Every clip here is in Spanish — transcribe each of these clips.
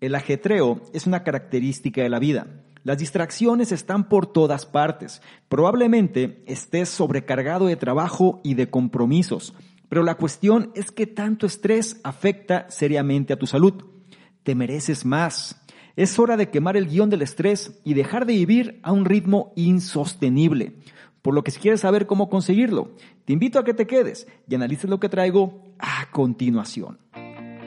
El ajetreo es una característica de la vida. Las distracciones están por todas partes. Probablemente estés sobrecargado de trabajo y de compromisos, pero la cuestión es que tanto estrés afecta seriamente a tu salud. Te mereces más. Es hora de quemar el guion del estrés y dejar de vivir a un ritmo insostenible. Por lo que si quieres saber cómo conseguirlo, te invito a que te quedes y analices lo que traigo a continuación.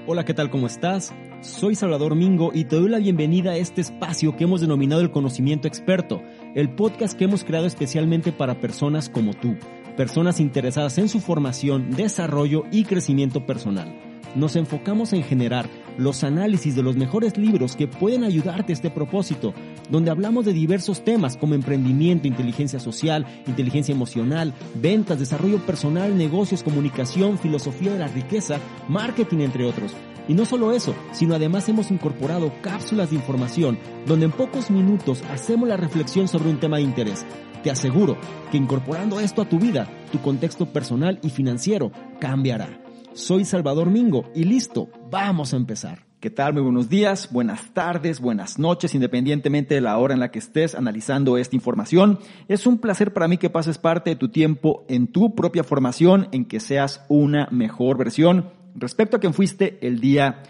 Hola, ¿qué tal? ¿Cómo estás? Soy Salvador Mingo y te doy la bienvenida a este espacio que hemos denominado el conocimiento experto, el podcast que hemos creado especialmente para personas como tú, personas interesadas en su formación, desarrollo y crecimiento personal. Nos enfocamos en generar los análisis de los mejores libros que pueden ayudarte a este propósito, donde hablamos de diversos temas como emprendimiento, inteligencia social, inteligencia emocional, ventas, desarrollo personal, negocios, comunicación, filosofía de la riqueza, marketing, entre otros. Y no solo eso, sino además hemos incorporado cápsulas de información donde en pocos minutos hacemos la reflexión sobre un tema de interés. Te aseguro que incorporando esto a tu vida, tu contexto personal y financiero cambiará. Soy Salvador Mingo y listo, vamos a empezar. ¿Qué tal? Muy buenos días, buenas tardes, buenas noches, independientemente de la hora en la que estés analizando esta información. Es un placer para mí que pases parte de tu tiempo en tu propia formación, en que seas una mejor versión respecto a quien fuiste el día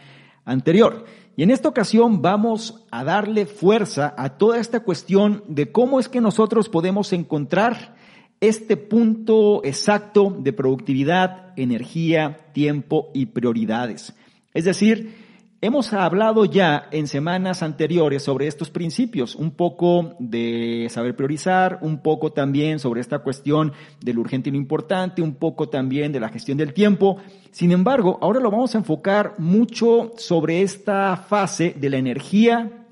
anterior. Y en esta ocasión vamos a darle fuerza a toda esta cuestión de cómo es que nosotros podemos encontrar este punto exacto de productividad, energía, tiempo y prioridades. Es decir, hemos hablado ya en semanas anteriores sobre estos principios, un poco de saber priorizar, un poco también sobre esta cuestión del urgente y lo importante, un poco también de la gestión del tiempo. Sin embargo, ahora lo vamos a enfocar mucho sobre esta fase de la energía,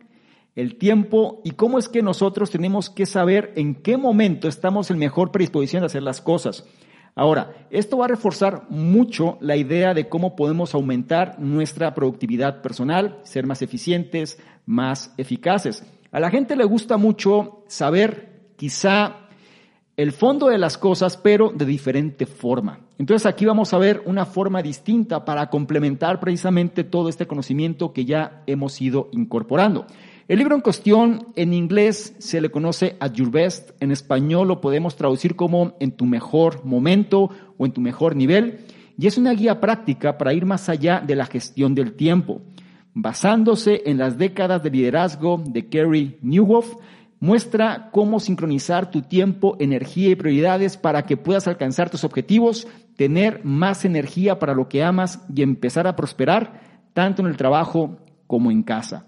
el tiempo y cómo es que nosotros tenemos que saber en qué momento estamos en mejor predisposición de hacer las cosas. Ahora, esto va a reforzar mucho la idea de cómo podemos aumentar nuestra productividad personal, ser más eficientes, más eficaces. A la gente le gusta mucho saber quizá el fondo de las cosas, pero de diferente forma. Entonces aquí vamos a ver una forma distinta para complementar precisamente todo este conocimiento que ya hemos ido incorporando. El libro en cuestión en inglés se le conoce At Your Best, en español lo podemos traducir como en tu mejor momento o en tu mejor nivel, y es una guía práctica para ir más allá de la gestión del tiempo. Basándose en las décadas de liderazgo de Kerry Newhoff, muestra cómo sincronizar tu tiempo, energía y prioridades para que puedas alcanzar tus objetivos, tener más energía para lo que amas y empezar a prosperar tanto en el trabajo como en casa.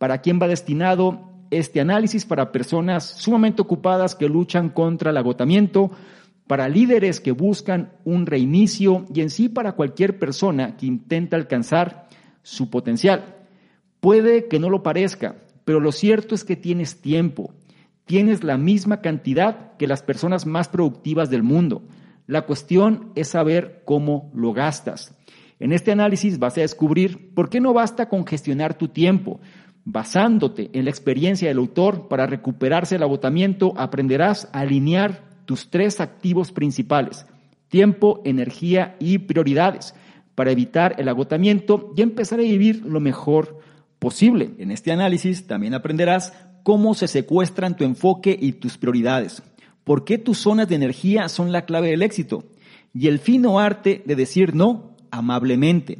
¿Para quién va destinado este análisis? Para personas sumamente ocupadas que luchan contra el agotamiento, para líderes que buscan un reinicio y en sí para cualquier persona que intenta alcanzar su potencial. Puede que no lo parezca, pero lo cierto es que tienes tiempo, tienes la misma cantidad que las personas más productivas del mundo. La cuestión es saber cómo lo gastas. En este análisis vas a descubrir por qué no basta con gestionar tu tiempo, Basándote en la experiencia del autor para recuperarse el agotamiento, aprenderás a alinear tus tres activos principales, tiempo, energía y prioridades, para evitar el agotamiento y empezar a vivir lo mejor posible. En este análisis también aprenderás cómo se secuestran tu enfoque y tus prioridades, por qué tus zonas de energía son la clave del éxito y el fino arte de decir no amablemente.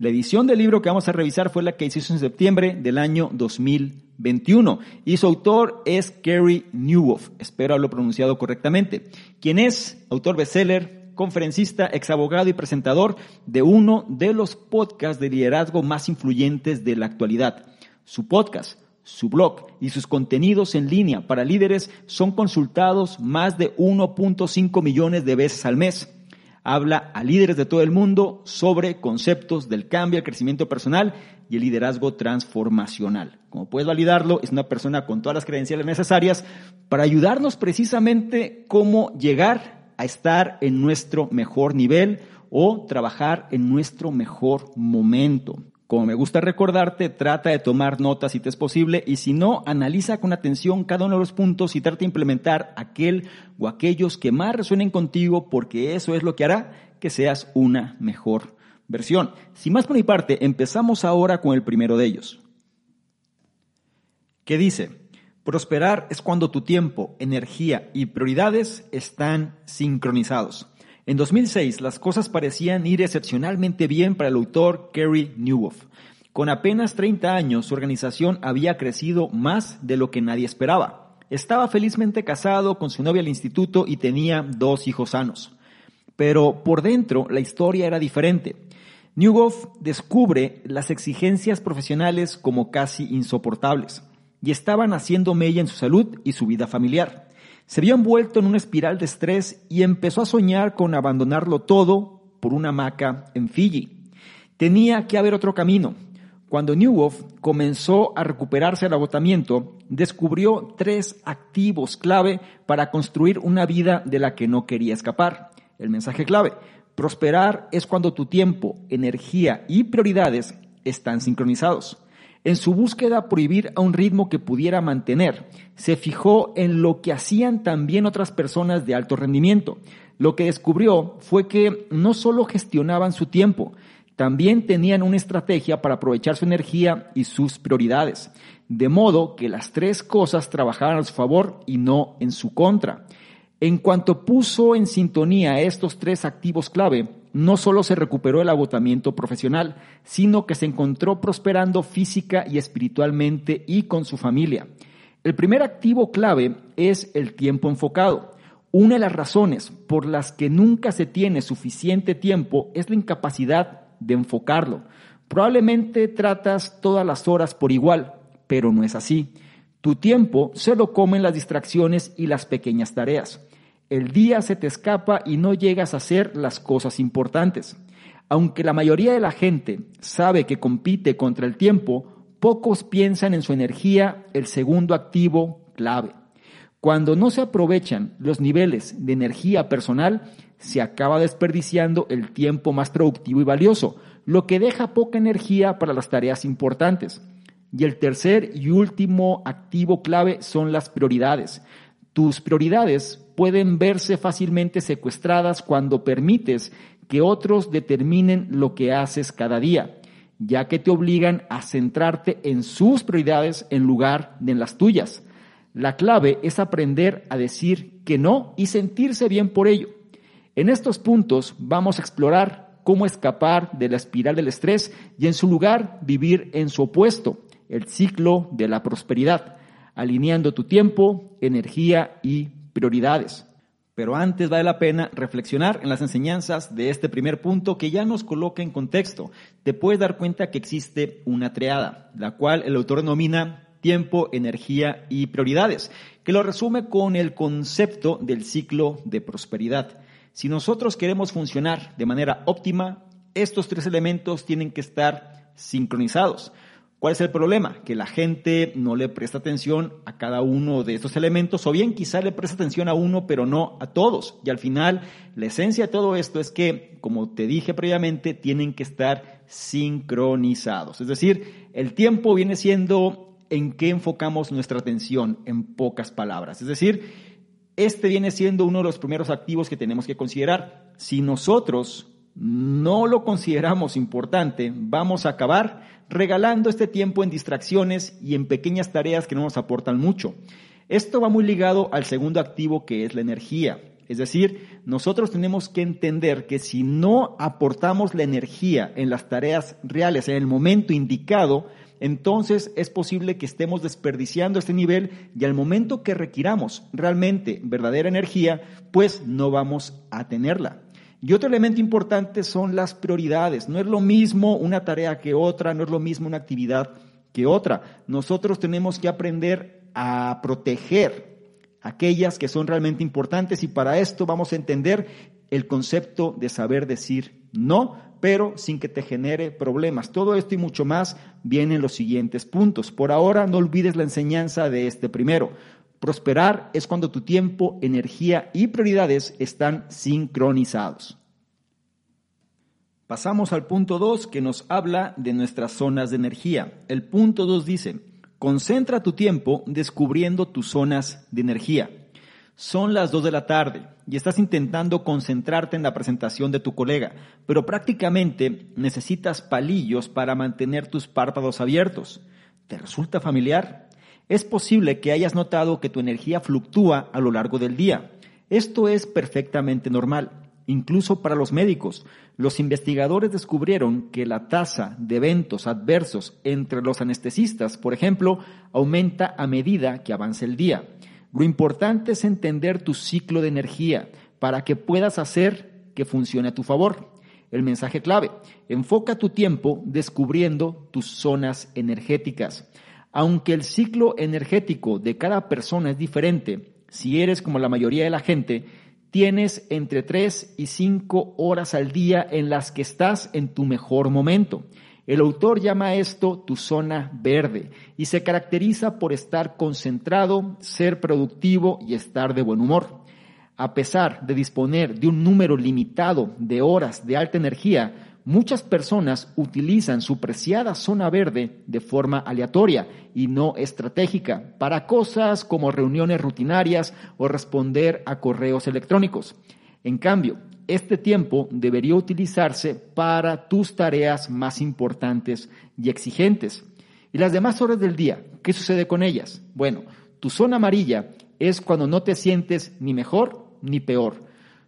La edición del libro que vamos a revisar fue la que hizo en septiembre del año 2021 y su autor es Kerry Newhoff, espero haberlo pronunciado correctamente, quien es autor bestseller, conferencista, exabogado y presentador de uno de los podcasts de liderazgo más influyentes de la actualidad. Su podcast, su blog y sus contenidos en línea para líderes son consultados más de 1.5 millones de veces al mes Habla a líderes de todo el mundo sobre conceptos del cambio, el crecimiento personal y el liderazgo transformacional. Como puedes validarlo, es una persona con todas las credenciales necesarias para ayudarnos precisamente cómo llegar a estar en nuestro mejor nivel o trabajar en nuestro mejor momento. Como me gusta recordarte, trata de tomar notas si te es posible y si no, analiza con atención cada uno de los puntos y trata de implementar aquel o aquellos que más resuenen contigo porque eso es lo que hará que seas una mejor versión. Sin más por mi parte, empezamos ahora con el primero de ellos. ¿Qué dice? Prosperar es cuando tu tiempo, energía y prioridades están sincronizados. En 2006 las cosas parecían ir excepcionalmente bien para el autor Kerry Newhoff. Con apenas 30 años su organización había crecido más de lo que nadie esperaba. Estaba felizmente casado con su novia al instituto y tenía dos hijos sanos. Pero por dentro la historia era diferente. Newhoff descubre las exigencias profesionales como casi insoportables y estaban haciendo mella en su salud y su vida familiar. Se vio envuelto en una espiral de estrés y empezó a soñar con abandonarlo todo por una hamaca en Fiji. Tenía que haber otro camino. Cuando Newhoff comenzó a recuperarse del agotamiento, descubrió tres activos clave para construir una vida de la que no quería escapar. El mensaje clave, prosperar es cuando tu tiempo, energía y prioridades están sincronizados. En su búsqueda por vivir a un ritmo que pudiera mantener, se fijó en lo que hacían también otras personas de alto rendimiento. Lo que descubrió fue que no solo gestionaban su tiempo, también tenían una estrategia para aprovechar su energía y sus prioridades, de modo que las tres cosas trabajaban a su favor y no en su contra. En cuanto puso en sintonía estos tres activos clave, no solo se recuperó el agotamiento profesional, sino que se encontró prosperando física y espiritualmente y con su familia. El primer activo clave es el tiempo enfocado. Una de las razones por las que nunca se tiene suficiente tiempo es la incapacidad de enfocarlo. Probablemente tratas todas las horas por igual, pero no es así. Tu tiempo se lo comen las distracciones y las pequeñas tareas. El día se te escapa y no llegas a hacer las cosas importantes. Aunque la mayoría de la gente sabe que compite contra el tiempo, pocos piensan en su energía, el segundo activo clave. Cuando no se aprovechan los niveles de energía personal, se acaba desperdiciando el tiempo más productivo y valioso, lo que deja poca energía para las tareas importantes. Y el tercer y último activo clave son las prioridades. Tus prioridades pueden verse fácilmente secuestradas cuando permites que otros determinen lo que haces cada día, ya que te obligan a centrarte en sus prioridades en lugar de en las tuyas. La clave es aprender a decir que no y sentirse bien por ello. En estos puntos vamos a explorar cómo escapar de la espiral del estrés y en su lugar vivir en su opuesto, el ciclo de la prosperidad alineando tu tiempo, energía y prioridades. Pero antes vale la pena reflexionar en las enseñanzas de este primer punto que ya nos coloca en contexto. Te puedes dar cuenta que existe una triada, la cual el autor denomina tiempo, energía y prioridades, que lo resume con el concepto del ciclo de prosperidad. Si nosotros queremos funcionar de manera óptima, estos tres elementos tienen que estar sincronizados. ¿Cuál es el problema? Que la gente no le presta atención a cada uno de estos elementos, o bien quizá le presta atención a uno, pero no a todos. Y al final, la esencia de todo esto es que, como te dije previamente, tienen que estar sincronizados. Es decir, el tiempo viene siendo en qué enfocamos nuestra atención, en pocas palabras. Es decir, este viene siendo uno de los primeros activos que tenemos que considerar. Si nosotros no lo consideramos importante, vamos a acabar regalando este tiempo en distracciones y en pequeñas tareas que no nos aportan mucho. Esto va muy ligado al segundo activo que es la energía. Es decir, nosotros tenemos que entender que si no aportamos la energía en las tareas reales en el momento indicado, entonces es posible que estemos desperdiciando este nivel y al momento que requiramos realmente verdadera energía, pues no vamos a tenerla. Y otro elemento importante son las prioridades. No es lo mismo una tarea que otra, no es lo mismo una actividad que otra. Nosotros tenemos que aprender a proteger aquellas que son realmente importantes y para esto vamos a entender el concepto de saber decir no, pero sin que te genere problemas. Todo esto y mucho más vienen en los siguientes puntos. Por ahora, no olvides la enseñanza de este primero. Prosperar es cuando tu tiempo, energía y prioridades están sincronizados. Pasamos al punto 2 que nos habla de nuestras zonas de energía. El punto 2 dice, concentra tu tiempo descubriendo tus zonas de energía. Son las 2 de la tarde y estás intentando concentrarte en la presentación de tu colega, pero prácticamente necesitas palillos para mantener tus párpados abiertos. ¿Te resulta familiar? Es posible que hayas notado que tu energía fluctúa a lo largo del día. Esto es perfectamente normal. Incluso para los médicos, los investigadores descubrieron que la tasa de eventos adversos entre los anestesistas, por ejemplo, aumenta a medida que avanza el día. Lo importante es entender tu ciclo de energía para que puedas hacer que funcione a tu favor. El mensaje clave, enfoca tu tiempo descubriendo tus zonas energéticas. Aunque el ciclo energético de cada persona es diferente, si eres como la mayoría de la gente, tienes entre 3 y 5 horas al día en las que estás en tu mejor momento. El autor llama esto tu zona verde y se caracteriza por estar concentrado, ser productivo y estar de buen humor. A pesar de disponer de un número limitado de horas de alta energía, muchas personas utilizan su preciada zona verde de forma aleatoria y no estratégica para cosas como reuniones rutinarias o responder a correos electrónicos. En cambio, este tiempo debería utilizarse para tus tareas más importantes y exigentes. ¿Y las demás horas del día? ¿Qué sucede con ellas? Bueno, tu zona amarilla es cuando no te sientes ni mejor ni peor.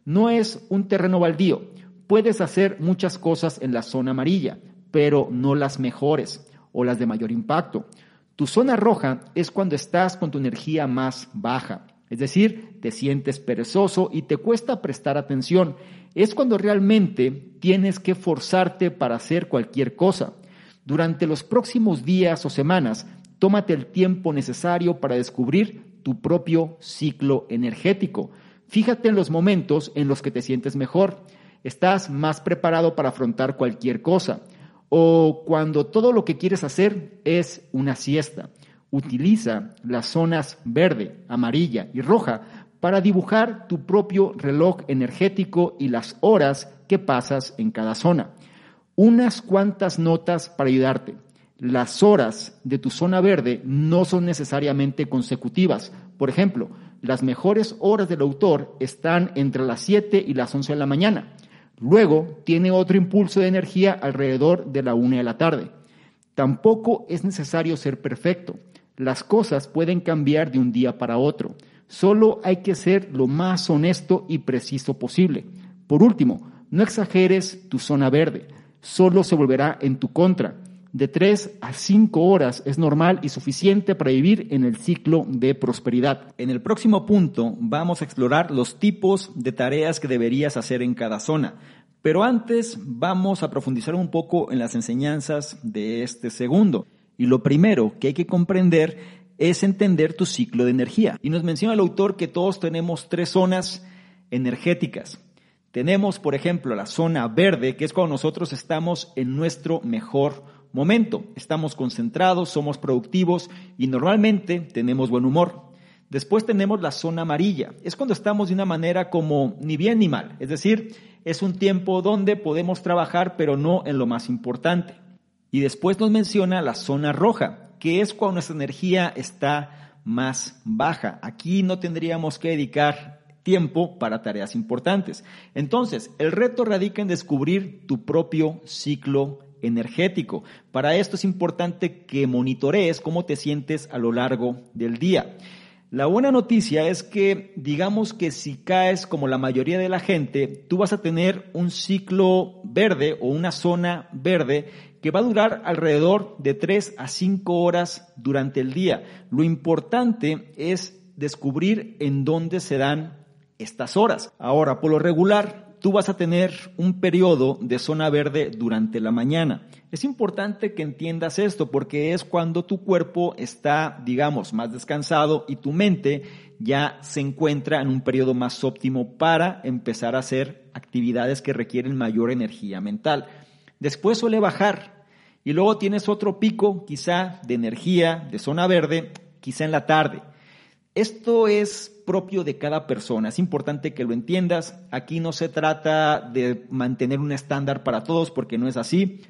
No es un terreno baldío Puedes hacer muchas cosas en la zona amarilla, pero no las mejores o las de mayor impacto. Tu zona roja es cuando estás con tu energía más baja, es decir, te sientes perezoso y te cuesta prestar atención. Es cuando realmente tienes que forzarte para hacer cualquier cosa. Durante los próximos días o semanas, tómate el tiempo necesario para descubrir tu propio ciclo energético. Fíjate en los momentos en los que te sientes mejor estás más preparado para afrontar cualquier cosa. O cuando todo lo que quieres hacer es una siesta. Utiliza las zonas verde, amarilla y roja para dibujar tu propio reloj energético y las horas que pasas en cada zona. Unas cuantas notas para ayudarte. Las horas de tu zona verde no son necesariamente consecutivas. Por ejemplo, las mejores horas del autor están entre las 7 y las 11 de la mañana. Luego tiene otro impulso de energía alrededor de la una de la tarde. Tampoco es necesario ser perfecto. Las cosas pueden cambiar de un día para otro. Solo hay que ser lo más honesto y preciso posible. Por último, no exageres tu zona verde. Solo se volverá en tu contra. De tres a cinco horas es normal y suficiente para vivir en el ciclo de prosperidad. En el próximo punto vamos a explorar los tipos de tareas que deberías hacer en cada zona. Pero antes vamos a profundizar un poco en las enseñanzas de este segundo. Y lo primero que hay que comprender es entender tu ciclo de energía. Y nos menciona el autor que todos tenemos tres zonas energéticas. Tenemos, por ejemplo, la zona verde, que es cuando nosotros estamos en nuestro mejor momento. Estamos concentrados, somos productivos y normalmente tenemos buen humor. Después tenemos la zona amarilla. Es cuando estamos de una manera como ni bien ni mal. Es decir, es un tiempo donde podemos trabajar, pero no en lo más importante. Y después nos menciona la zona roja, que es cuando nuestra energía está más baja. Aquí no tendríamos que dedicar tiempo para tareas importantes. Entonces, el reto radica en descubrir tu propio ciclo energético. Para esto es importante que monitorees cómo te sientes a lo largo del día. La buena noticia es que digamos que si caes como la mayoría de la gente, tú vas a tener un ciclo verde o una zona verde que va a durar alrededor de 3 a 5 horas durante el día. Lo importante es descubrir en dónde se dan estas horas. Ahora, por lo regular, tú vas a tener un periodo de zona verde durante la mañana. Es importante que entiendas esto porque es cuando tu cuerpo está, digamos, más descansado y tu mente ya se encuentra en un periodo más óptimo para empezar a hacer actividades que requieren mayor energía mental. Después suele bajar y luego tienes otro pico quizá de energía, de zona verde, quizá en la tarde. Esto es propio de cada persona, es importante que lo entiendas. Aquí no se trata de mantener un estándar para todos porque no es así.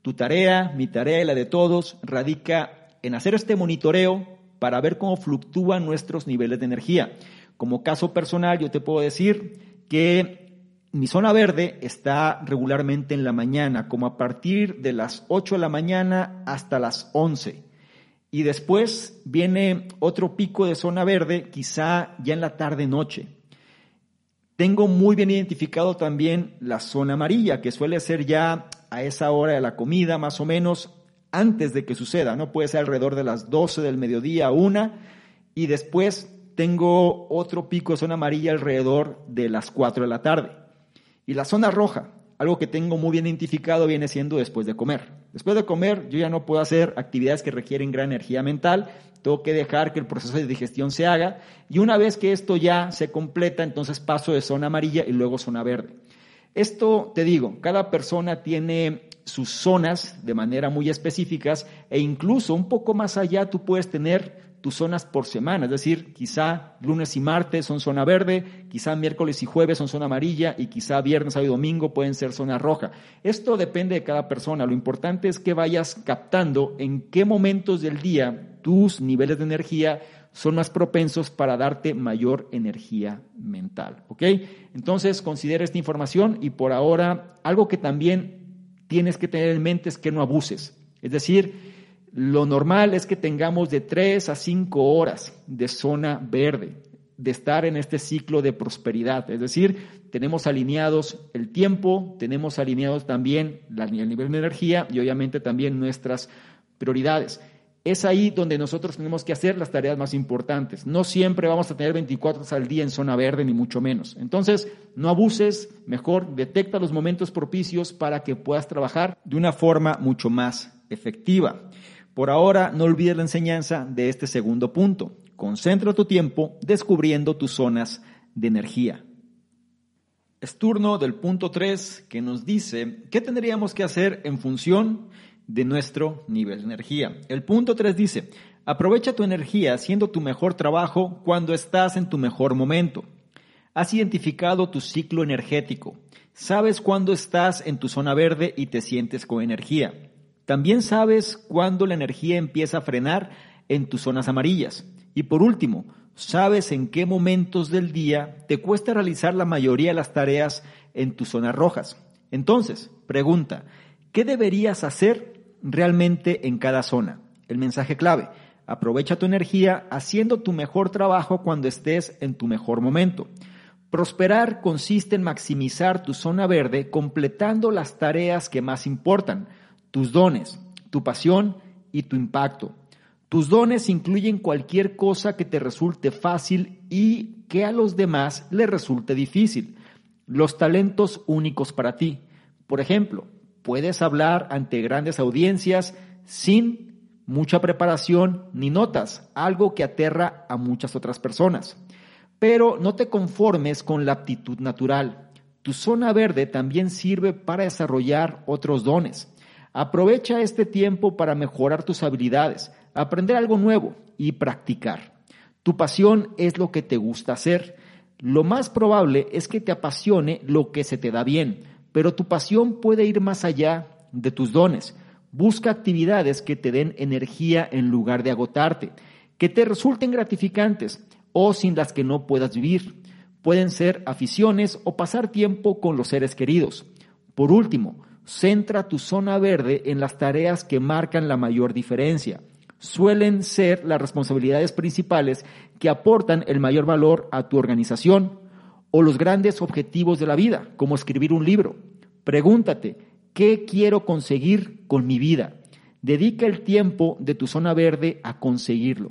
Tu tarea, mi tarea y la de todos radica en hacer este monitoreo para ver cómo fluctúan nuestros niveles de energía. Como caso personal, yo te puedo decir que mi zona verde está regularmente en la mañana, como a partir de las 8 de la mañana hasta las 11. Y después viene otro pico de zona verde, quizá ya en la tarde-noche. Tengo muy bien identificado también la zona amarilla, que suele ser ya a esa hora de la comida, más o menos antes de que suceda, ¿no? Puede ser alrededor de las 12 del mediodía, una, y después tengo otro pico de zona amarilla alrededor de las 4 de la tarde. Y la zona roja, algo que tengo muy bien identificado, viene siendo después de comer. Después de comer, yo ya no puedo hacer actividades que requieren gran energía mental, tengo que dejar que el proceso de digestión se haga, y una vez que esto ya se completa, entonces paso de zona amarilla y luego zona verde. Esto, te digo, cada persona tiene sus zonas de manera muy específicas e incluso un poco más allá tú puedes tener tus zonas por semana, es decir, quizá lunes y martes son zona verde, quizá miércoles y jueves son zona amarilla y quizá viernes, sábado y domingo pueden ser zona roja. Esto depende de cada persona, lo importante es que vayas captando en qué momentos del día tus niveles de energía son más propensos para darte mayor energía mental. ¿Ok? Entonces, considera esta información y por ahora, algo que también tienes que tener en mente es que no abuses. Es decir, lo normal es que tengamos de 3 a 5 horas de zona verde, de estar en este ciclo de prosperidad. Es decir, tenemos alineados el tiempo, tenemos alineados también el nivel de energía y obviamente también nuestras prioridades es ahí donde nosotros tenemos que hacer las tareas más importantes. No siempre vamos a tener 24 horas al día en zona verde, ni mucho menos. Entonces, no abuses, mejor detecta los momentos propicios para que puedas trabajar de una forma mucho más efectiva. Por ahora, no olvides la enseñanza de este segundo punto. Concentra tu tiempo descubriendo tus zonas de energía. Es turno del punto 3 que nos dice qué tendríamos que hacer en función de nuestro nivel de energía. El punto 3 dice, aprovecha tu energía haciendo tu mejor trabajo cuando estás en tu mejor momento. Has identificado tu ciclo energético. Sabes cuándo estás en tu zona verde y te sientes con energía. También sabes cuándo la energía empieza a frenar en tus zonas amarillas. Y por último, sabes en qué momentos del día te cuesta realizar la mayoría de las tareas en tus zonas rojas. Entonces, pregunta, ¿qué deberías hacer realmente en cada zona. El mensaje clave, aprovecha tu energía haciendo tu mejor trabajo cuando estés en tu mejor momento. Prosperar consiste en maximizar tu zona verde completando las tareas que más importan, tus dones, tu pasión y tu impacto. Tus dones incluyen cualquier cosa que te resulte fácil y que a los demás les resulte difícil. Los talentos únicos para ti. Por ejemplo, puedes hablar ante grandes audiencias sin mucha preparación ni notas, algo que aterra a muchas otras personas. Pero no te conformes con la aptitud natural. Tu zona verde también sirve para desarrollar otros dones. Aprovecha este tiempo para mejorar tus habilidades, aprender algo nuevo y practicar. Tu pasión es lo que te gusta hacer. Lo más probable es que te apasione lo que se te da bien, pero tu pasión puede ir más allá de tus dones. Busca actividades que te den energía en lugar de agotarte, que te resulten gratificantes o sin las que no puedas vivir. Pueden ser aficiones o pasar tiempo con los seres queridos. Por último, centra tu zona verde en las tareas que marcan la mayor diferencia. Suelen ser las responsabilidades principales que aportan el mayor valor a tu organización, o los grandes objetivos de la vida, como escribir un libro. Pregúntate, ¿qué quiero conseguir con mi vida? Dedica el tiempo de tu zona verde a conseguirlo.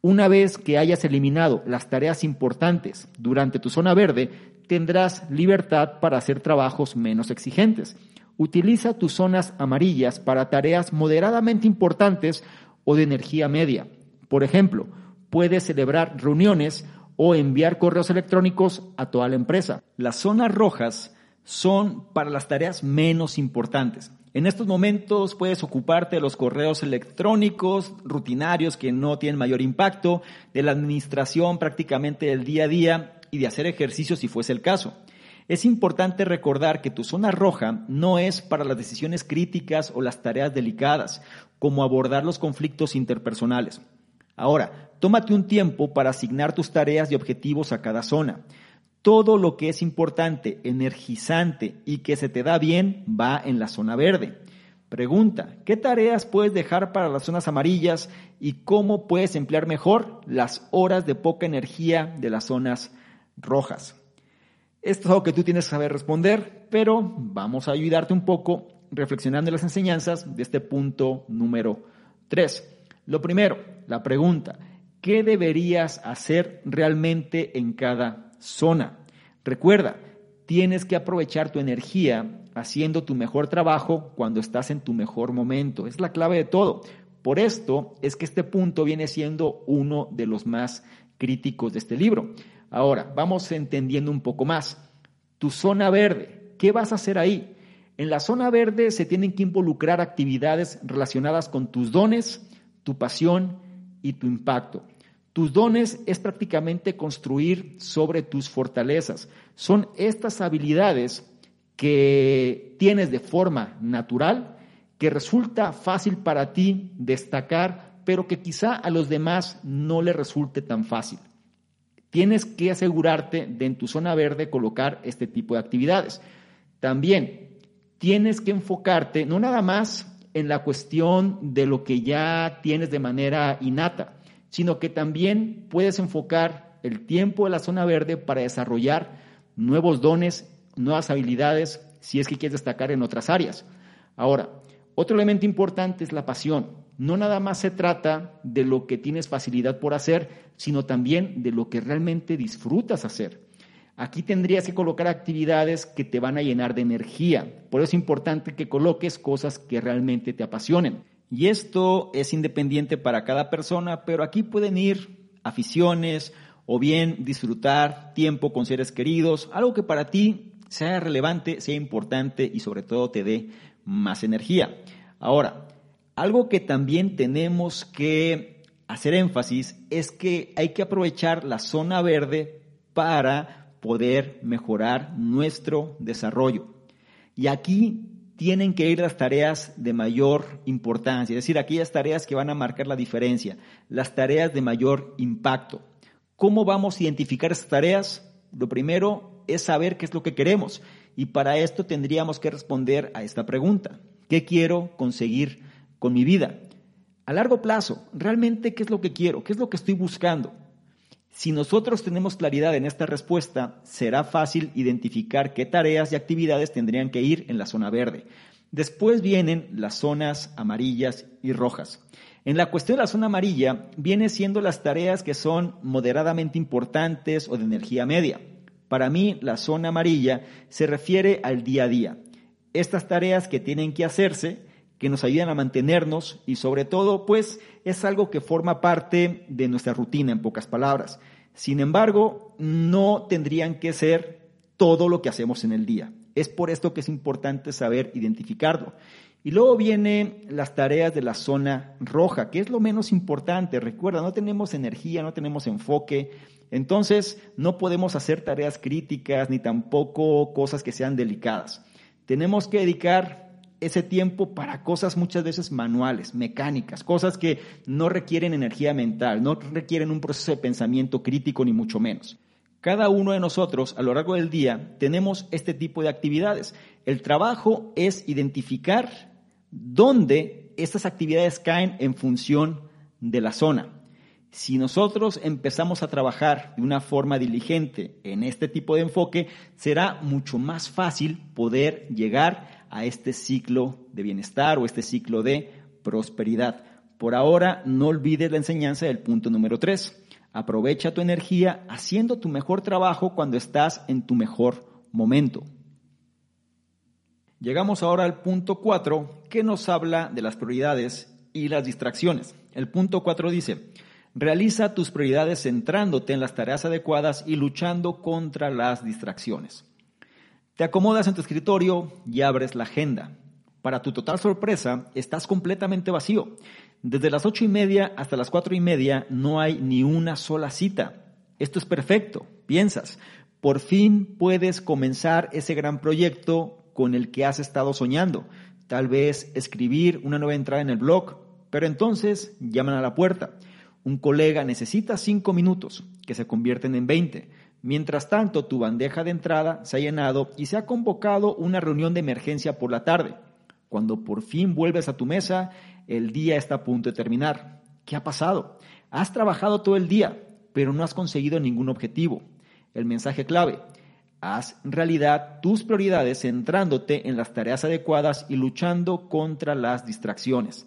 Una vez que hayas eliminado las tareas importantes durante tu zona verde, tendrás libertad para hacer trabajos menos exigentes. Utiliza tus zonas amarillas para tareas moderadamente importantes o de energía media. Por ejemplo, puedes celebrar reuniones o enviar correos electrónicos a toda la empresa. Las zonas rojas son para las tareas menos importantes. En estos momentos puedes ocuparte de los correos electrónicos rutinarios que no tienen mayor impacto, de la administración prácticamente del día a día y de hacer ejercicio si fuese el caso. Es importante recordar que tu zona roja no es para las decisiones críticas o las tareas delicadas, como abordar los conflictos interpersonales. Ahora, tómate un tiempo para asignar tus tareas y objetivos a cada zona. Todo lo que es importante, energizante y que se te da bien va en la zona verde. Pregunta, ¿qué tareas puedes dejar para las zonas amarillas y cómo puedes emplear mejor las horas de poca energía de las zonas rojas? Esto es algo que tú tienes que saber responder, pero vamos a ayudarte un poco reflexionando en las enseñanzas de este punto número 3. Lo primero, la pregunta, ¿qué deberías hacer realmente en cada zona. Recuerda, tienes que aprovechar tu energía haciendo tu mejor trabajo cuando estás en tu mejor momento. Es la clave de todo. Por esto es que este punto viene siendo uno de los más críticos de este libro. Ahora, vamos entendiendo un poco más. Tu zona verde, ¿qué vas a hacer ahí? En la zona verde se tienen que involucrar actividades relacionadas con tus dones, tu pasión y tu impacto. Tus dones es prácticamente construir sobre tus fortalezas. Son estas habilidades que tienes de forma natural, que resulta fácil para ti destacar, pero que quizá a los demás no le resulte tan fácil. Tienes que asegurarte de en tu zona verde colocar este tipo de actividades. También tienes que enfocarte no nada más en la cuestión de lo que ya tienes de manera innata, sino que también puedes enfocar el tiempo de la zona verde para desarrollar nuevos dones, nuevas habilidades, si es que quieres destacar en otras áreas. Ahora, otro elemento importante es la pasión. No nada más se trata de lo que tienes facilidad por hacer, sino también de lo que realmente disfrutas hacer. Aquí tendrías que colocar actividades que te van a llenar de energía. Por eso es importante que coloques cosas que realmente te apasionen. Y esto es independiente para cada persona, pero aquí pueden ir aficiones o bien disfrutar tiempo con seres queridos, algo que para ti sea relevante, sea importante y sobre todo te dé más energía. Ahora, algo que también tenemos que hacer énfasis es que hay que aprovechar la zona verde para poder mejorar nuestro desarrollo. Y aquí tienen que ir las tareas de mayor importancia, es decir, aquellas tareas que van a marcar la diferencia, las tareas de mayor impacto. ¿Cómo vamos a identificar esas tareas? Lo primero es saber qué es lo que queremos y para esto tendríamos que responder a esta pregunta. ¿Qué quiero conseguir con mi vida? A largo plazo, ¿realmente qué es lo que quiero? ¿Qué es lo que estoy buscando? Si nosotros tenemos claridad en esta respuesta, será fácil identificar qué tareas y actividades tendrían que ir en la zona verde. Después vienen las zonas amarillas y rojas. En la cuestión de la zona amarilla, viene siendo las tareas que son moderadamente importantes o de energía media. Para mí, la zona amarilla se refiere al día a día. Estas tareas que tienen que hacerse, que nos ayudan a mantenernos y sobre todo, pues es algo que forma parte de nuestra rutina, en pocas palabras. Sin embargo, no tendrían que ser todo lo que hacemos en el día. Es por esto que es importante saber identificarlo. Y luego vienen las tareas de la zona roja, que es lo menos importante. Recuerda, no tenemos energía, no tenemos enfoque. Entonces, no podemos hacer tareas críticas ni tampoco cosas que sean delicadas. Tenemos que dedicar ese tiempo para cosas muchas veces manuales, mecánicas, cosas que no requieren energía mental, no requieren un proceso de pensamiento crítico ni mucho menos. Cada uno de nosotros a lo largo del día tenemos este tipo de actividades. El trabajo es identificar dónde estas actividades caen en función de la zona. Si nosotros empezamos a trabajar de una forma diligente en este tipo de enfoque, será mucho más fácil poder llegar a este ciclo de bienestar o este ciclo de prosperidad. Por ahora, no olvides la enseñanza del punto número 3. Aprovecha tu energía haciendo tu mejor trabajo cuando estás en tu mejor momento. Llegamos ahora al punto 4 que nos habla de las prioridades y las distracciones. El punto 4 dice, Realiza tus prioridades centrándote en las tareas adecuadas y luchando contra las distracciones. Te acomodas en tu escritorio y abres la agenda. Para tu total sorpresa, estás completamente vacío. Desde las ocho y media hasta las cuatro y media no hay ni una sola cita. Esto es perfecto, piensas. Por fin puedes comenzar ese gran proyecto con el que has estado soñando. Tal vez escribir una nueva entrada en el blog, pero entonces llaman a la puerta. Un colega necesita cinco minutos, que se convierten en veinte. Mientras tanto, tu bandeja de entrada se ha llenado y se ha convocado una reunión de emergencia por la tarde. Cuando por fin vuelves a tu mesa, el día está a punto de terminar. ¿Qué ha pasado? Has trabajado todo el día, pero no has conseguido ningún objetivo. El mensaje clave. Haz realidad tus prioridades centrándote en las tareas adecuadas y luchando contra las distracciones.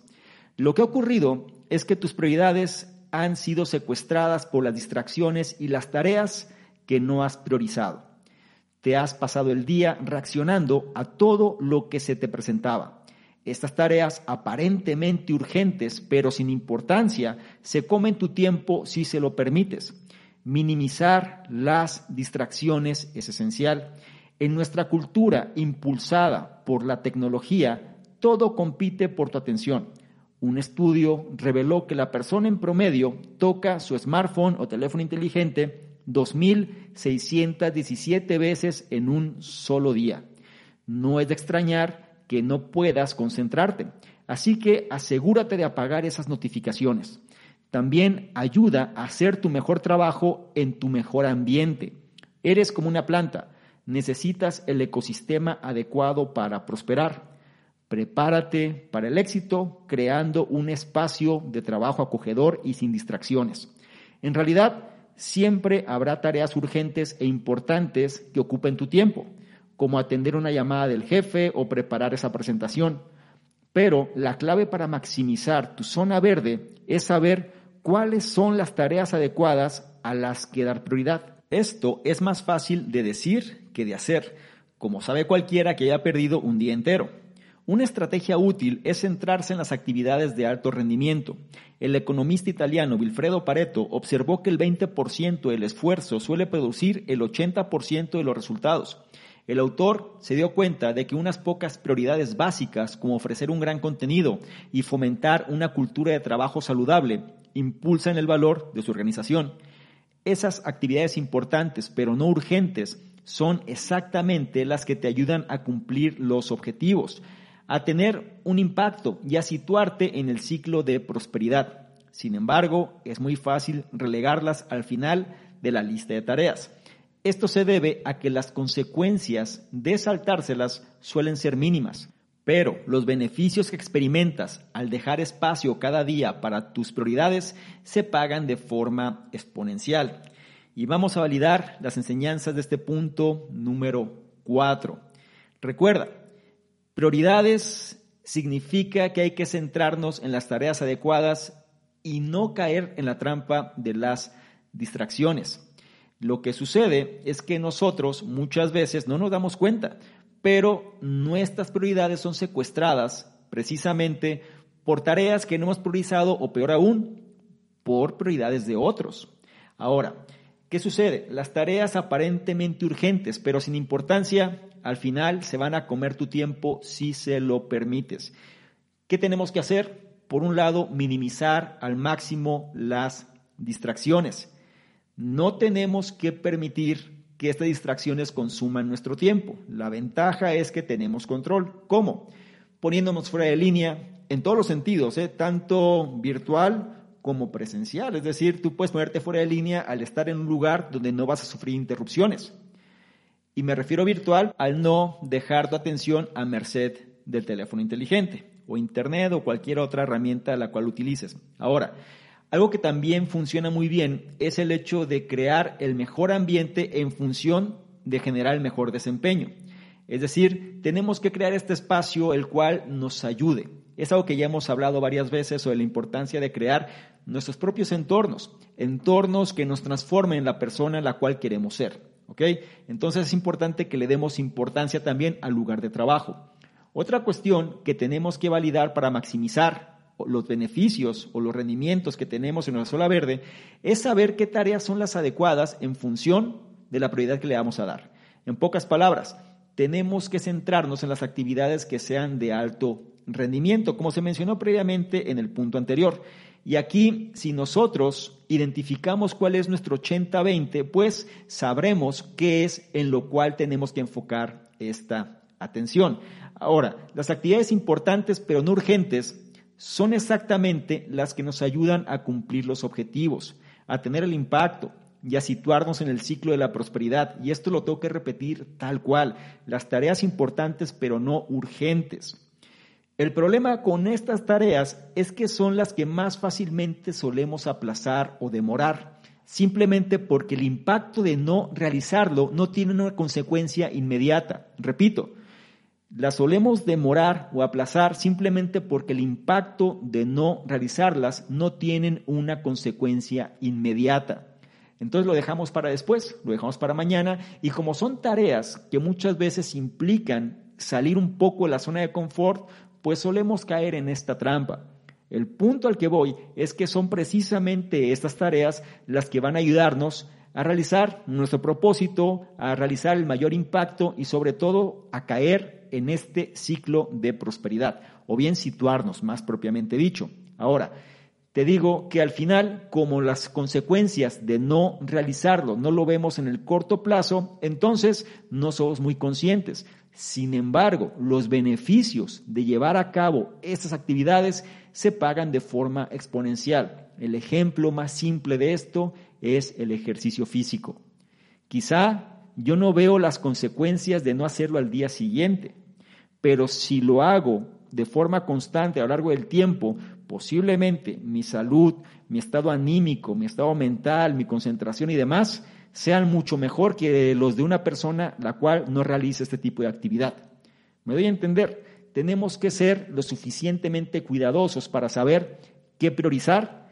Lo que ha ocurrido es que tus prioridades han sido secuestradas por las distracciones y las tareas que no has priorizado. Te has pasado el día reaccionando a todo lo que se te presentaba. Estas tareas aparentemente urgentes, pero sin importancia, se comen tu tiempo si se lo permites. Minimizar las distracciones es esencial. En nuestra cultura impulsada por la tecnología, todo compite por tu atención. Un estudio reveló que la persona en promedio toca su smartphone o teléfono inteligente 2.617 veces en un solo día. No es de extrañar que no puedas concentrarte, así que asegúrate de apagar esas notificaciones. También ayuda a hacer tu mejor trabajo en tu mejor ambiente. Eres como una planta, necesitas el ecosistema adecuado para prosperar. Prepárate para el éxito creando un espacio de trabajo acogedor y sin distracciones. En realidad, siempre habrá tareas urgentes e importantes que ocupen tu tiempo, como atender una llamada del jefe o preparar esa presentación. Pero la clave para maximizar tu zona verde es saber cuáles son las tareas adecuadas a las que dar prioridad. Esto es más fácil de decir que de hacer, como sabe cualquiera que haya perdido un día entero. Una estrategia útil es centrarse en las actividades de alto rendimiento. El economista italiano Wilfredo Pareto observó que el 20% del esfuerzo suele producir el 80% de los resultados. El autor se dio cuenta de que unas pocas prioridades básicas, como ofrecer un gran contenido y fomentar una cultura de trabajo saludable, impulsan el valor de su organización. Esas actividades importantes, pero no urgentes, son exactamente las que te ayudan a cumplir los objetivos a tener un impacto y a situarte en el ciclo de prosperidad. Sin embargo, es muy fácil relegarlas al final de la lista de tareas. Esto se debe a que las consecuencias de saltárselas suelen ser mínimas, pero los beneficios que experimentas al dejar espacio cada día para tus prioridades se pagan de forma exponencial. Y vamos a validar las enseñanzas de este punto número 4. Recuerda, Prioridades significa que hay que centrarnos en las tareas adecuadas y no caer en la trampa de las distracciones. Lo que sucede es que nosotros muchas veces no nos damos cuenta, pero nuestras prioridades son secuestradas precisamente por tareas que no hemos priorizado o peor aún, por prioridades de otros. Ahora, ¿qué sucede? Las tareas aparentemente urgentes, pero sin importancia, al final se van a comer tu tiempo si se lo permites. ¿Qué tenemos que hacer? Por un lado, minimizar al máximo las distracciones. No tenemos que permitir que estas distracciones consuman nuestro tiempo. La ventaja es que tenemos control. ¿Cómo? Poniéndonos fuera de línea en todos los sentidos, ¿eh? tanto virtual como presencial. Es decir, tú puedes ponerte fuera de línea al estar en un lugar donde no vas a sufrir interrupciones. Y me refiero virtual al no dejar tu atención a merced del teléfono inteligente o internet o cualquier otra herramienta la cual utilices. Ahora, algo que también funciona muy bien es el hecho de crear el mejor ambiente en función de generar el mejor desempeño. Es decir, tenemos que crear este espacio el cual nos ayude. Es algo que ya hemos hablado varias veces sobre la importancia de crear nuestros propios entornos, entornos que nos transformen en la persona en la cual queremos ser. Entonces es importante que le demos importancia también al lugar de trabajo. Otra cuestión que tenemos que validar para maximizar los beneficios o los rendimientos que tenemos en nuestra sola verde es saber qué tareas son las adecuadas en función de la prioridad que le vamos a dar. En pocas palabras, tenemos que centrarnos en las actividades que sean de alto rendimiento, como se mencionó previamente en el punto anterior. Y aquí, si nosotros identificamos cuál es nuestro 80-20, pues sabremos qué es en lo cual tenemos que enfocar esta atención. Ahora, las actividades importantes pero no urgentes son exactamente las que nos ayudan a cumplir los objetivos, a tener el impacto y a situarnos en el ciclo de la prosperidad. Y esto lo tengo que repetir tal cual, las tareas importantes pero no urgentes. El problema con estas tareas es que son las que más fácilmente solemos aplazar o demorar, simplemente porque el impacto de no realizarlo no tiene una consecuencia inmediata. Repito, las solemos demorar o aplazar simplemente porque el impacto de no realizarlas no tienen una consecuencia inmediata. Entonces lo dejamos para después, lo dejamos para mañana y como son tareas que muchas veces implican salir un poco de la zona de confort, pues solemos caer en esta trampa. El punto al que voy es que son precisamente estas tareas las que van a ayudarnos a realizar nuestro propósito, a realizar el mayor impacto y sobre todo a caer en este ciclo de prosperidad, o bien situarnos más propiamente dicho. Ahora, te digo que al final, como las consecuencias de no realizarlo no lo vemos en el corto plazo, entonces no somos muy conscientes. Sin embargo, los beneficios de llevar a cabo estas actividades se pagan de forma exponencial. El ejemplo más simple de esto es el ejercicio físico. Quizá yo no veo las consecuencias de no hacerlo al día siguiente, pero si lo hago de forma constante a lo largo del tiempo, posiblemente mi salud, mi estado anímico, mi estado mental, mi concentración y demás sean mucho mejor que los de una persona la cual no realiza este tipo de actividad. Me doy a entender, tenemos que ser lo suficientemente cuidadosos para saber qué priorizar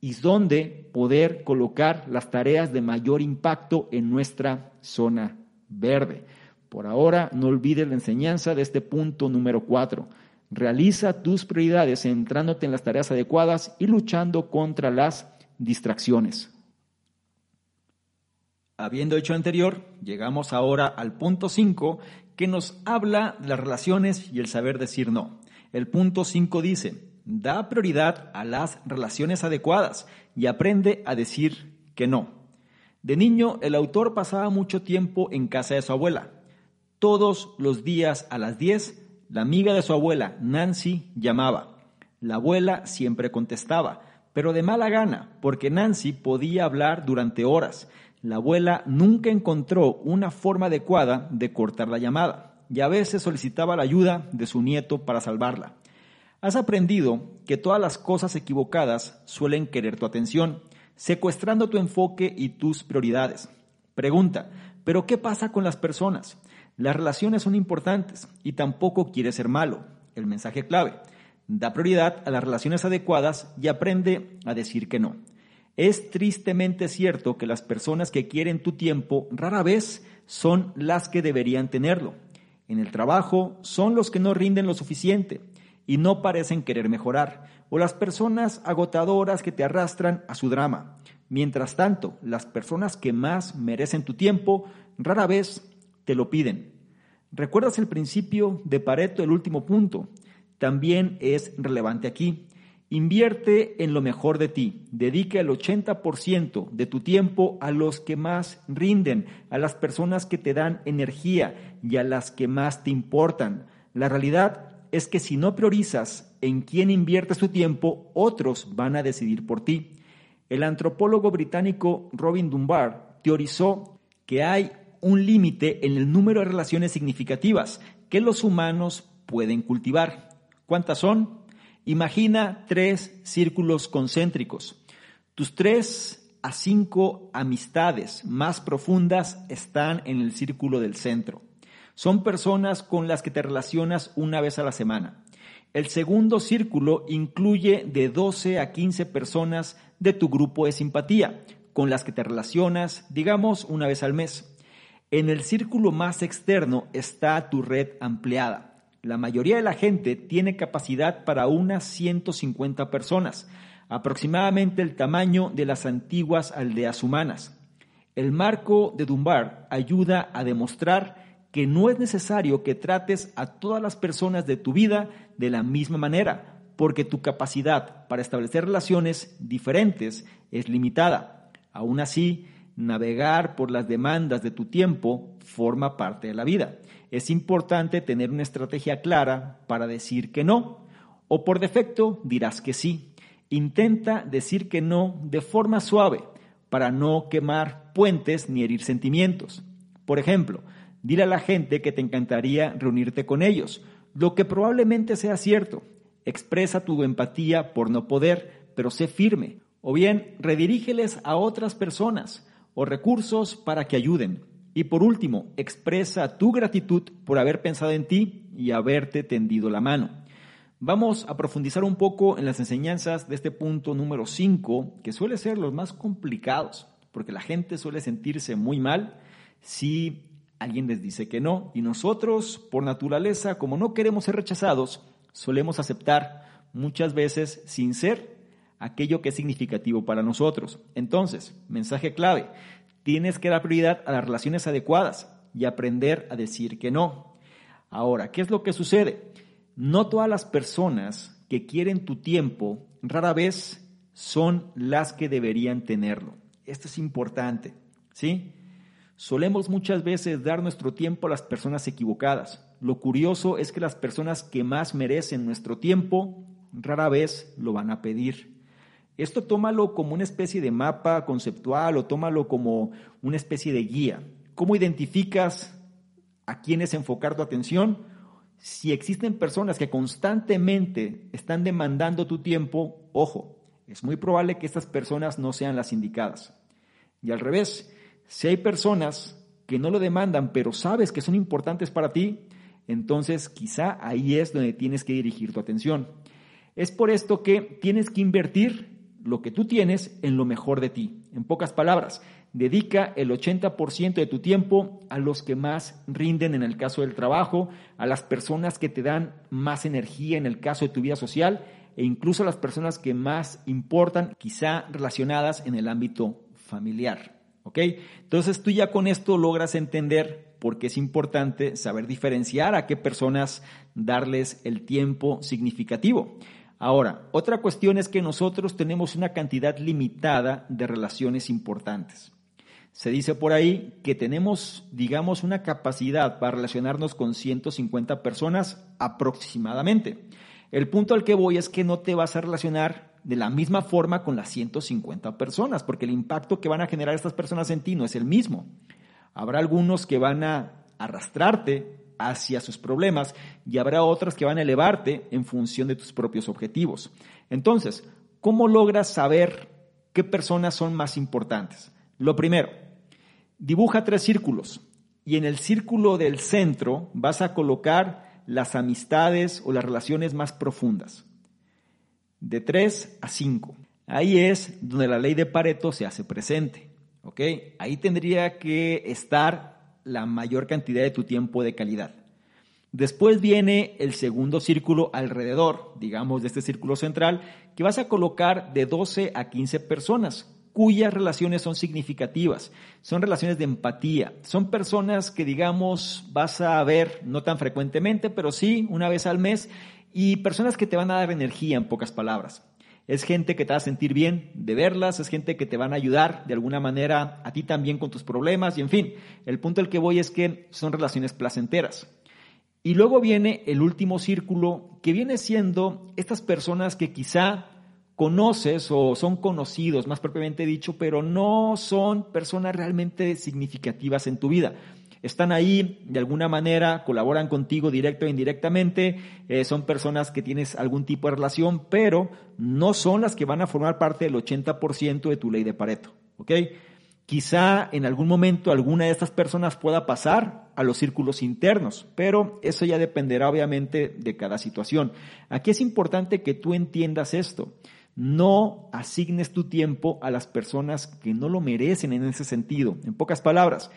y dónde poder colocar las tareas de mayor impacto en nuestra zona verde. Por ahora, no olvides la enseñanza de este punto número cuatro. Realiza tus prioridades centrándote en las tareas adecuadas y luchando contra las distracciones. Habiendo hecho anterior, llegamos ahora al punto 5 que nos habla de las relaciones y el saber decir no. El punto 5 dice, da prioridad a las relaciones adecuadas y aprende a decir que no. De niño, el autor pasaba mucho tiempo en casa de su abuela. Todos los días a las 10, la amiga de su abuela, Nancy, llamaba. La abuela siempre contestaba, pero de mala gana, porque Nancy podía hablar durante horas. La abuela nunca encontró una forma adecuada de cortar la llamada y a veces solicitaba la ayuda de su nieto para salvarla. Has aprendido que todas las cosas equivocadas suelen querer tu atención, secuestrando tu enfoque y tus prioridades. Pregunta, ¿pero qué pasa con las personas? Las relaciones son importantes y tampoco quieres ser malo. El mensaje clave. Da prioridad a las relaciones adecuadas y aprende a decir que no. Es tristemente cierto que las personas que quieren tu tiempo rara vez son las que deberían tenerlo. En el trabajo son los que no rinden lo suficiente y no parecen querer mejorar, o las personas agotadoras que te arrastran a su drama. Mientras tanto, las personas que más merecen tu tiempo rara vez te lo piden. ¿Recuerdas el principio de Pareto, el último punto? También es relevante aquí. Invierte en lo mejor de ti. Dedica el 80% de tu tiempo a los que más rinden, a las personas que te dan energía y a las que más te importan. La realidad es que si no priorizas en quién inviertes tu tiempo, otros van a decidir por ti. El antropólogo británico Robin Dunbar teorizó que hay un límite en el número de relaciones significativas que los humanos pueden cultivar. ¿Cuántas son? Imagina tres círculos concéntricos. Tus tres a cinco amistades más profundas están en el círculo del centro. Son personas con las que te relacionas una vez a la semana. El segundo círculo incluye de 12 a 15 personas de tu grupo de simpatía, con las que te relacionas, digamos, una vez al mes. En el círculo más externo está tu red ampliada, La mayoría de la gente tiene capacidad para unas 150 personas, aproximadamente el tamaño de las antiguas aldeas humanas. El marco de Dunbar ayuda a demostrar que no es necesario que trates a todas las personas de tu vida de la misma manera, porque tu capacidad para establecer relaciones diferentes es limitada. Aún así, navegar por las demandas de tu tiempo forma parte de la vida. Es importante tener una estrategia clara para decir que no, o por defecto dirás que sí. Intenta decir que no de forma suave para no quemar puentes ni herir sentimientos. Por ejemplo, dile a la gente que te encantaría reunirte con ellos, lo que probablemente sea cierto. Expresa tu empatía por no poder, pero sé firme. O bien, redirígeles a otras personas o recursos para que ayuden. Y por último, expresa tu gratitud por haber pensado en ti y haberte tendido la mano. Vamos a profundizar un poco en las enseñanzas de este punto número 5, que suele ser los más complicados, porque la gente suele sentirse muy mal si alguien les dice que no. Y nosotros, por naturaleza, como no queremos ser rechazados, solemos aceptar muchas veces sin ser aquello que es significativo para nosotros. Entonces, mensaje clave, tienes que dar prioridad a las relaciones adecuadas y aprender a decir que no. Ahora, ¿qué es lo que sucede? No todas las personas que quieren tu tiempo rara vez son las que deberían tenerlo. Esto es importante, ¿sí? Solemos muchas veces dar nuestro tiempo a las personas equivocadas. Lo curioso es que las personas que más merecen nuestro tiempo rara vez lo van a pedir. Esto tómalo como una especie de mapa conceptual o tómalo como una especie de guía. ¿Cómo identificas a quiénes enfocar tu atención? si existen personas que constantemente están demandando tu tiempo, ojo, es muy probable que estas personas no sean las indicadas. Y al revés, si hay personas que no lo demandan, pero sabes que son importantes para ti, entonces quizá ahí es donde tienes que dirigir tu atención. Es por esto que tienes que invertir lo que tú tienes en lo mejor de ti. En pocas palabras, dedica el 80% de tu tiempo a los que más rinden en el caso del trabajo, a las personas que te dan más energía en el caso de tu vida social e incluso a las personas que más importan, quizá relacionadas en el ámbito familiar. ¿Ok? Entonces tú ya con esto logras entender por qué es importante saber diferenciar a qué personas darles el tiempo significativo. Ahora, otra cuestión es que nosotros tenemos una cantidad limitada de relaciones importantes. Se dice por ahí que tenemos, digamos, una capacidad para relacionarnos con 150 personas aproximadamente. El punto al que voy es que no te vas a relacionar de la misma forma con las 150 personas, porque el impacto que van a generar estas personas en ti no es el mismo. Habrá algunos que van a arrastrarte hacia sus problemas y habrá otras que van a elevarte en función de tus propios objetivos. Entonces, ¿cómo logras saber qué personas son más importantes? Lo primero, Dibuja tres círculos y en el círculo del centro vas a colocar las amistades o las relaciones más profundas. De tres a cinco. Ahí es donde la ley de Pareto se hace presente. ¿ok? Ahí tendría que estar la mayor cantidad de tu tiempo de calidad. Después viene el segundo círculo alrededor, digamos, de este círculo central, que vas a colocar de 12 a 15 personas cuyas relaciones son significativas, son relaciones de empatía, son personas que digamos vas a ver no tan frecuentemente, pero sí una vez al mes, y personas que te van a dar energía en pocas palabras. Es gente que te va a sentir bien de verlas, es gente que te van a ayudar de alguna manera a ti también con tus problemas, y en fin, el punto al que voy es que son relaciones placenteras. Y luego viene el último círculo, que viene siendo estas personas que quizá conoces o son conocidos, más propiamente dicho, pero no son personas realmente significativas en tu vida. Están ahí, de alguna manera, colaboran contigo directo o indirectamente, eh, son personas que tienes algún tipo de relación, pero no son las que van a formar parte del 80% de tu ley de Pareto. ¿ok? Quizá en algún momento alguna de estas personas pueda pasar a los círculos internos, pero eso ya dependerá obviamente de cada situación. Aquí es importante que tú entiendas esto. No asignes tu tiempo a las personas que no lo merecen en ese sentido. En pocas palabras,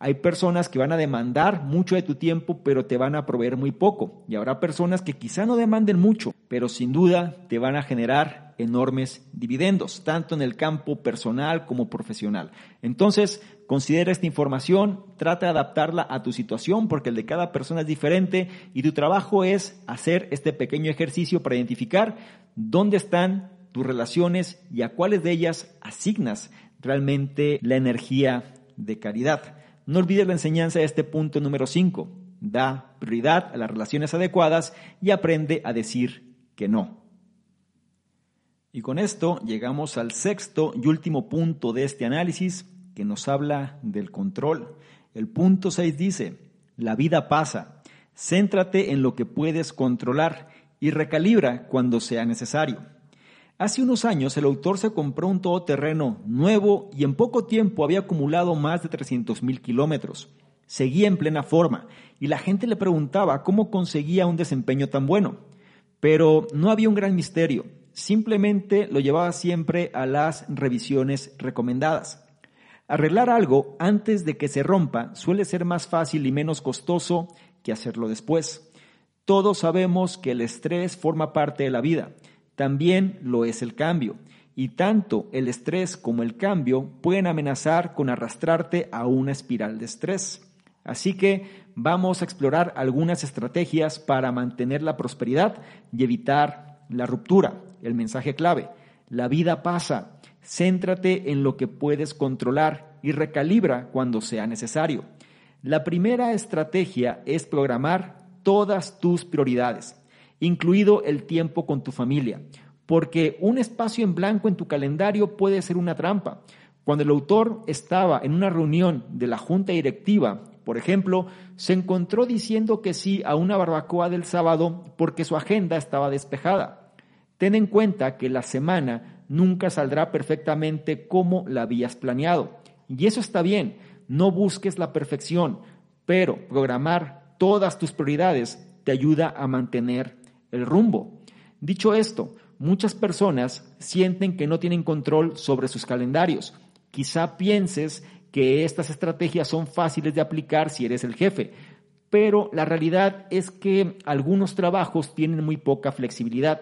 Hay personas que van a demandar mucho de tu tiempo, pero te van a proveer muy poco. Y habrá personas que quizá no demanden mucho, pero sin duda te van a generar enormes dividendos, tanto en el campo personal como profesional. Entonces, considera esta información, trata de adaptarla a tu situación, porque el de cada persona es diferente y tu trabajo es hacer este pequeño ejercicio para identificar dónde están tus relaciones y a cuáles de ellas asignas realmente la energía de caridad. No olvides la enseñanza de este punto número 5. Da prioridad a las relaciones adecuadas y aprende a decir que no. Y con esto llegamos al sexto y último punto de este análisis que nos habla del control. El punto 6 dice, la vida pasa, céntrate en lo que puedes controlar y recalibra cuando sea necesario. Hace unos años el autor se compró un todoterreno nuevo y en poco tiempo había acumulado más de 300 mil kilómetros. Seguía en plena forma y la gente le preguntaba cómo conseguía un desempeño tan bueno. Pero no había un gran misterio, simplemente lo llevaba siempre a las revisiones recomendadas. Arreglar algo antes de que se rompa suele ser más fácil y menos costoso que hacerlo después. Todos sabemos que el estrés forma parte de la vida también lo es el cambio. Y tanto el estrés como el cambio pueden amenazar con arrastrarte a una espiral de estrés. Así que vamos a explorar algunas estrategias para mantener la prosperidad y evitar la ruptura. El mensaje clave, la vida pasa, céntrate en lo que puedes controlar y recalibra cuando sea necesario. La primera estrategia es programar todas tus prioridades incluido el tiempo con tu familia, porque un espacio en blanco en tu calendario puede ser una trampa. Cuando el autor estaba en una reunión de la junta directiva, por ejemplo, se encontró diciendo que sí a una barbacoa del sábado porque su agenda estaba despejada. Ten en cuenta que la semana nunca saldrá perfectamente como la habías planeado. Y eso está bien, no busques la perfección, pero programar todas tus prioridades te ayuda a mantener el rumbo. Dicho esto, muchas personas sienten que no tienen control sobre sus calendarios. Quizá pienses que estas estrategias son fáciles de aplicar si eres el jefe, pero la realidad es que algunos trabajos tienen muy poca flexibilidad.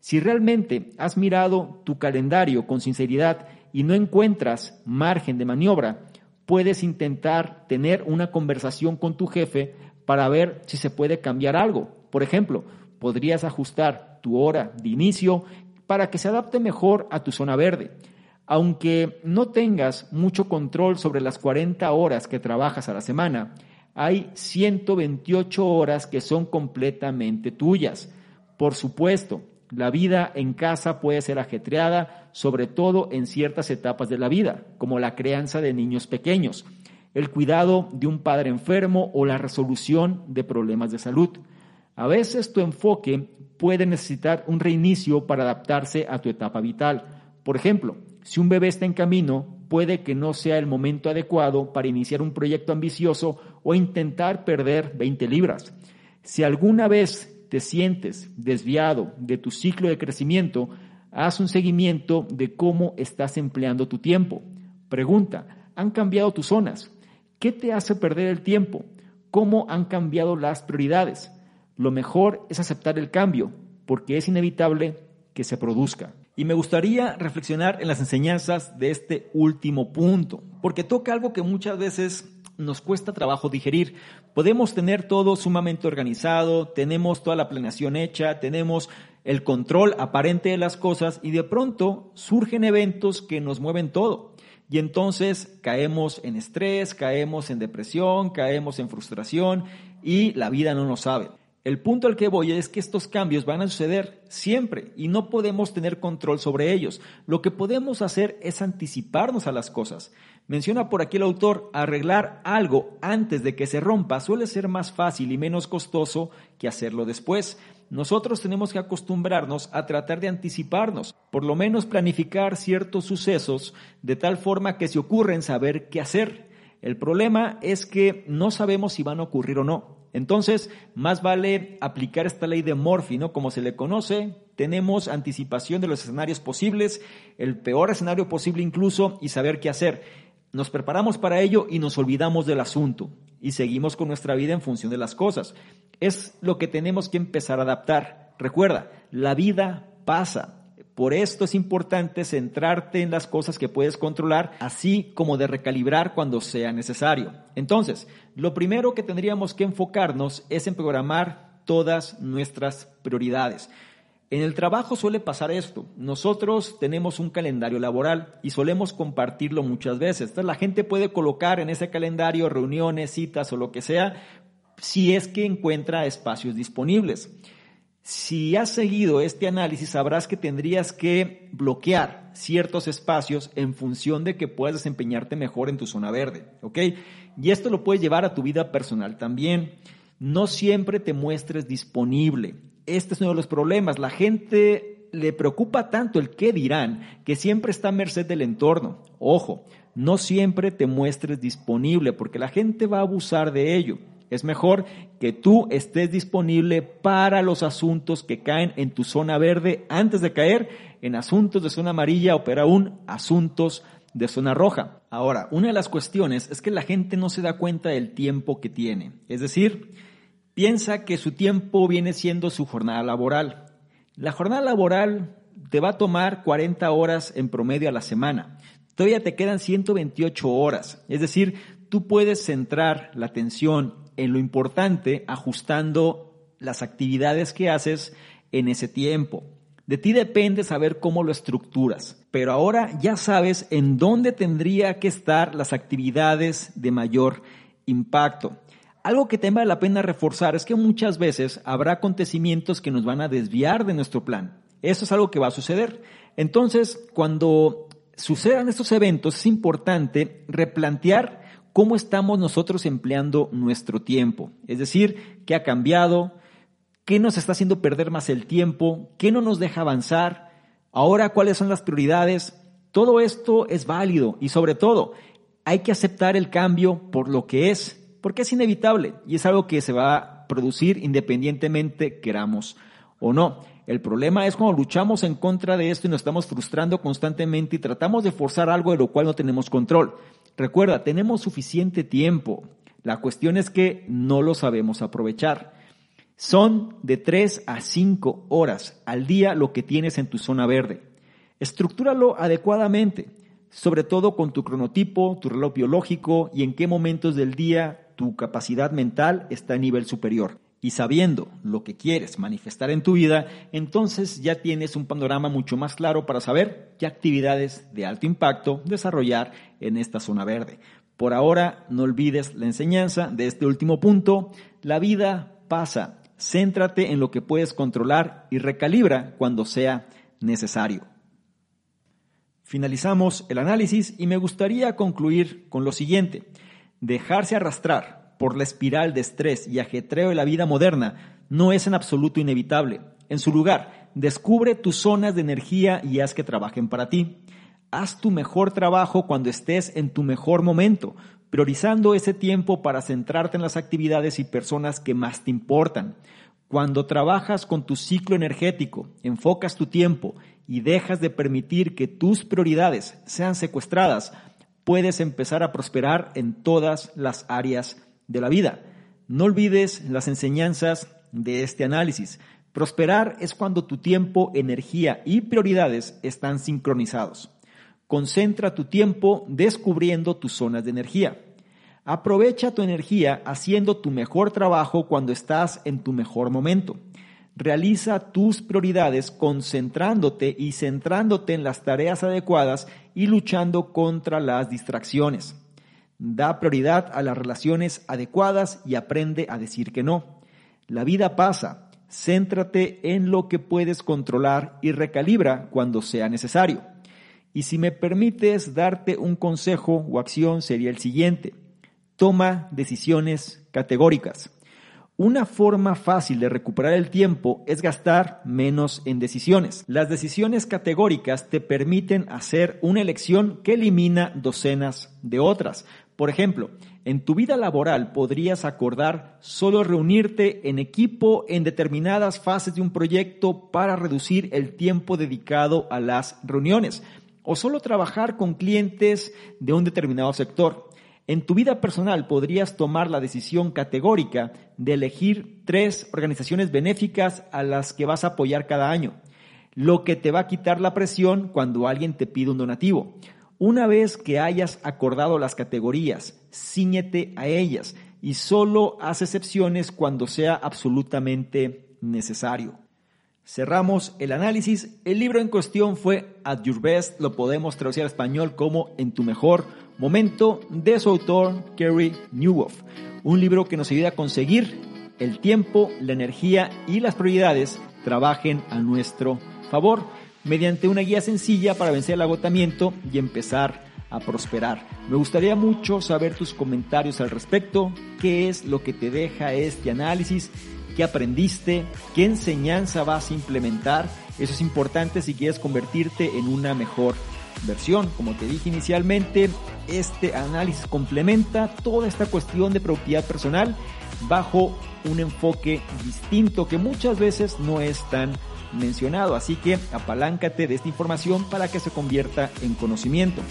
Si realmente has mirado tu calendario con sinceridad y no encuentras margen de maniobra, puedes intentar tener una conversación con tu jefe para ver si se puede cambiar algo. Por ejemplo, podrías ajustar tu hora de inicio para que se adapte mejor a tu zona verde. Aunque no tengas mucho control sobre las 40 horas que trabajas a la semana, hay 128 horas que son completamente tuyas. Por supuesto, la vida en casa puede ser ajetreada, sobre todo en ciertas etapas de la vida, como la crianza de niños pequeños, el cuidado de un padre enfermo o la resolución de problemas de salud. A veces tu enfoque puede necesitar un reinicio para adaptarse a tu etapa vital. Por ejemplo, si un bebé está en camino, puede que no sea el momento adecuado para iniciar un proyecto ambicioso o intentar perder 20 libras. Si alguna vez te sientes desviado de tu ciclo de crecimiento, haz un seguimiento de cómo estás empleando tu tiempo. Pregunta, ¿han cambiado tus zonas? ¿Qué te hace perder el tiempo? ¿Cómo han cambiado las prioridades? Lo mejor es aceptar el cambio, porque es inevitable que se produzca. Y me gustaría reflexionar en las enseñanzas de este último punto, porque toca algo que muchas veces nos cuesta trabajo digerir. Podemos tener todo sumamente organizado, tenemos toda la planeación hecha, tenemos el control aparente de las cosas y de pronto surgen eventos que nos mueven todo. Y entonces caemos en estrés, caemos en depresión, caemos en frustración y la vida no nos sabe. El punto al que voy es que estos cambios van a suceder siempre y no podemos tener control sobre ellos. Lo que podemos hacer es anticiparnos a las cosas. Menciona por aquí el autor, arreglar algo antes de que se rompa suele ser más fácil y menos costoso que hacerlo después. Nosotros tenemos que acostumbrarnos a tratar de anticiparnos, por lo menos planificar ciertos sucesos de tal forma que si ocurren saber qué hacer. El problema es que no sabemos si van a ocurrir o no. Entonces, más vale aplicar esta ley de Morphy, ¿no? Como se le conoce, tenemos anticipación de los escenarios posibles, el peor escenario posible incluso, y saber qué hacer. Nos preparamos para ello y nos olvidamos del asunto y seguimos con nuestra vida en función de las cosas. Es lo que tenemos que empezar a adaptar. Recuerda, la vida pasa. Por esto es importante centrarte en las cosas que puedes controlar, así como de recalibrar cuando sea necesario. Entonces, lo primero que tendríamos que enfocarnos es en programar todas nuestras prioridades. En el trabajo suele pasar esto. Nosotros tenemos un calendario laboral y solemos compartirlo muchas veces. Entonces la gente puede colocar en ese calendario reuniones, citas o lo que sea, si es que encuentra espacios disponibles. Si has seguido este análisis, sabrás que tendrías que bloquear ciertos espacios en función de que puedas desempeñarte mejor en tu zona verde, ¿ok? Y esto lo puedes llevar a tu vida personal también. No siempre te muestres disponible este es uno de los problemas. La gente le preocupa tanto el qué dirán que siempre está a merced del entorno. Ojo, no siempre te muestres disponible porque la gente va a abusar de ello. Es mejor que tú estés disponible para los asuntos que caen en tu zona verde antes de caer en asuntos de zona amarilla o peor aún asuntos de zona roja. Ahora, una de las cuestiones es que la gente no se da cuenta del tiempo que tiene. Es decir, piensa que su tiempo viene siendo su jornada laboral. La jornada laboral te va a tomar 40 horas en promedio a la semana. Todavía te quedan 128 horas. Es decir, tú puedes centrar la atención en lo importante ajustando las actividades que haces en ese tiempo. De ti depende saber cómo lo estructuras, pero ahora ya sabes en dónde tendría que estar las actividades de mayor impacto. Algo que te vale la pena reforzar es que muchas veces habrá acontecimientos que nos van a desviar de nuestro plan. Eso es algo que va a suceder. Entonces, cuando sucedan estos eventos, es importante replantear cómo estamos nosotros empleando nuestro tiempo. Es decir, qué ha cambiado, qué nos está haciendo perder más el tiempo, qué no nos deja avanzar, ahora cuáles son las prioridades. Todo esto es válido y sobre todo hay que aceptar el cambio por lo que es porque es inevitable y es algo que se va a producir independientemente queramos o no. El problema es cuando luchamos en contra de esto y nos estamos frustrando constantemente y tratamos de forzar algo de lo cual no tenemos control. Recuerda, tenemos suficiente tiempo. La cuestión es que no lo sabemos aprovechar. Son de 3 a 5 horas al día lo que tienes en tu zona verde. Estructúralo adecuadamente, sobre todo con tu cronotipo, tu reloj biológico y en qué momentos del día tu capacidad mental está a nivel superior. Y sabiendo lo que quieres manifestar en tu vida, entonces ya tienes un panorama mucho más claro para saber qué actividades de alto impacto desarrollar en esta zona verde. Por ahora, no olvides la enseñanza de este último punto. La vida pasa. Céntrate en lo que puedes controlar y recalibra cuando sea necesario. Finalizamos el análisis y me gustaría concluir con lo siguiente. Dejarse arrastrar por la espiral de estrés y ajetreo de la vida moderna no es en absoluto inevitable. En su lugar, descubre tus zonas de energía y haz que trabajen para ti. Haz tu mejor trabajo cuando estés en tu mejor momento, priorizando ese tiempo para centrarte en las actividades y personas que más te importan. Cuando trabajas con tu ciclo energético, enfocas tu tiempo y dejas de permitir que tus prioridades sean secuestradas, puedes empezar a prosperar en todas las áreas de la vida. No olvides las enseñanzas de este análisis. Prosperar es cuando tu tiempo, energía y prioridades están sincronizados. Concentra tu tiempo descubriendo tus zonas de energía. Aprovecha tu energía haciendo tu mejor trabajo cuando estás en tu mejor momento. Realiza tus prioridades concentrándote y centrándote en las tareas adecuadas y luchando contra las distracciones. Da prioridad a las relaciones adecuadas y aprende a decir que no. La vida pasa. Céntrate en lo que puedes controlar y recalibra cuando sea necesario. Y si me permites darte un consejo o acción sería el siguiente. Toma decisiones categóricas. Una forma fácil de recuperar el tiempo es gastar menos en decisiones. Las decisiones categóricas te permiten hacer una elección que elimina docenas de otras. Por ejemplo, en tu vida laboral podrías acordar solo reunirte en equipo en determinadas fases de un proyecto para reducir el tiempo dedicado a las reuniones. o solo trabajar con clientes de un determinado sector. En tu vida personal podrías tomar la decisión categórica de elegir tres organizaciones benéficas a las que vas a apoyar cada año, lo que te va a quitar la presión cuando alguien te pide un donativo. Una vez que hayas acordado las categorías, ciñete a ellas y solo haz excepciones cuando sea absolutamente necesario. Cerramos el análisis. El libro en cuestión fue At Your Best, lo podemos traducir al español como En tu mejor momento, de su autor Kerry Newhoff. Un libro que nos ayuda a conseguir el tiempo, la energía y las prioridades trabajen a nuestro favor mediante una guía sencilla para vencer el agotamiento y empezar a prosperar. Me gustaría mucho saber tus comentarios al respecto, qué es lo que te deja este análisis qué aprendiste, qué enseñanza vas a implementar. Eso es importante si quieres convertirte en una mejor versión. Como te dije inicialmente, este análisis complementa toda esta cuestión de propiedad personal bajo un enfoque distinto que muchas veces no es tan mencionado. Así que apaláncate de esta información para que se convierta en conocimiento.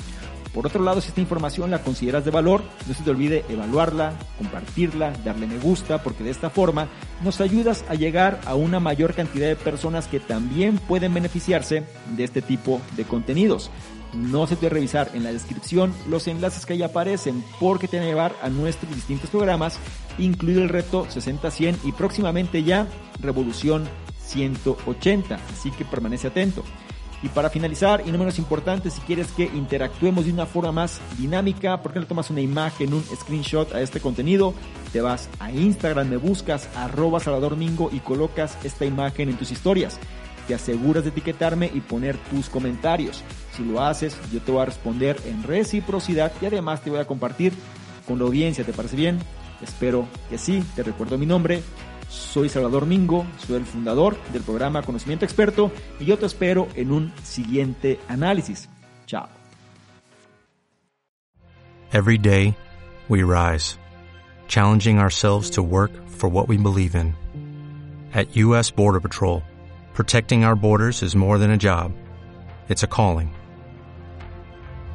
Por otro lado, si esta información la consideras de valor, no se te olvide evaluarla, compartirla, darle me gusta, porque de esta forma nos ayudas a llegar a una mayor cantidad de personas que también pueden beneficiarse de este tipo de contenidos. No se te revisar en la descripción los enlaces que ahí aparecen porque te van a llevar a nuestros distintos programas, incluido el reto 60-100 y próximamente ya Revolución 180. Así que permanece atento. Y para finalizar, y no menos importante, si quieres que interactuemos de una forma más dinámica, ¿por qué no tomas una imagen, un screenshot a este contenido? Te vas a Instagram, me buscas arroba Salvador Mingo y colocas esta imagen en tus historias. Te aseguras de etiquetarme y poner tus comentarios. Si lo haces, yo te voy a responder en reciprocidad y además te voy a compartir con la audiencia. ¿Te parece bien? Espero que sí. Te recuerdo mi nombre, soy Salvador Mingo, soy el fundador del programa Conocimiento Experto y yo te espero en un siguiente análisis. Chao. Every day, we rise, challenging ourselves to work for what we believe in. At U.S. Border Patrol, protecting our borders is more than a job, it's a calling.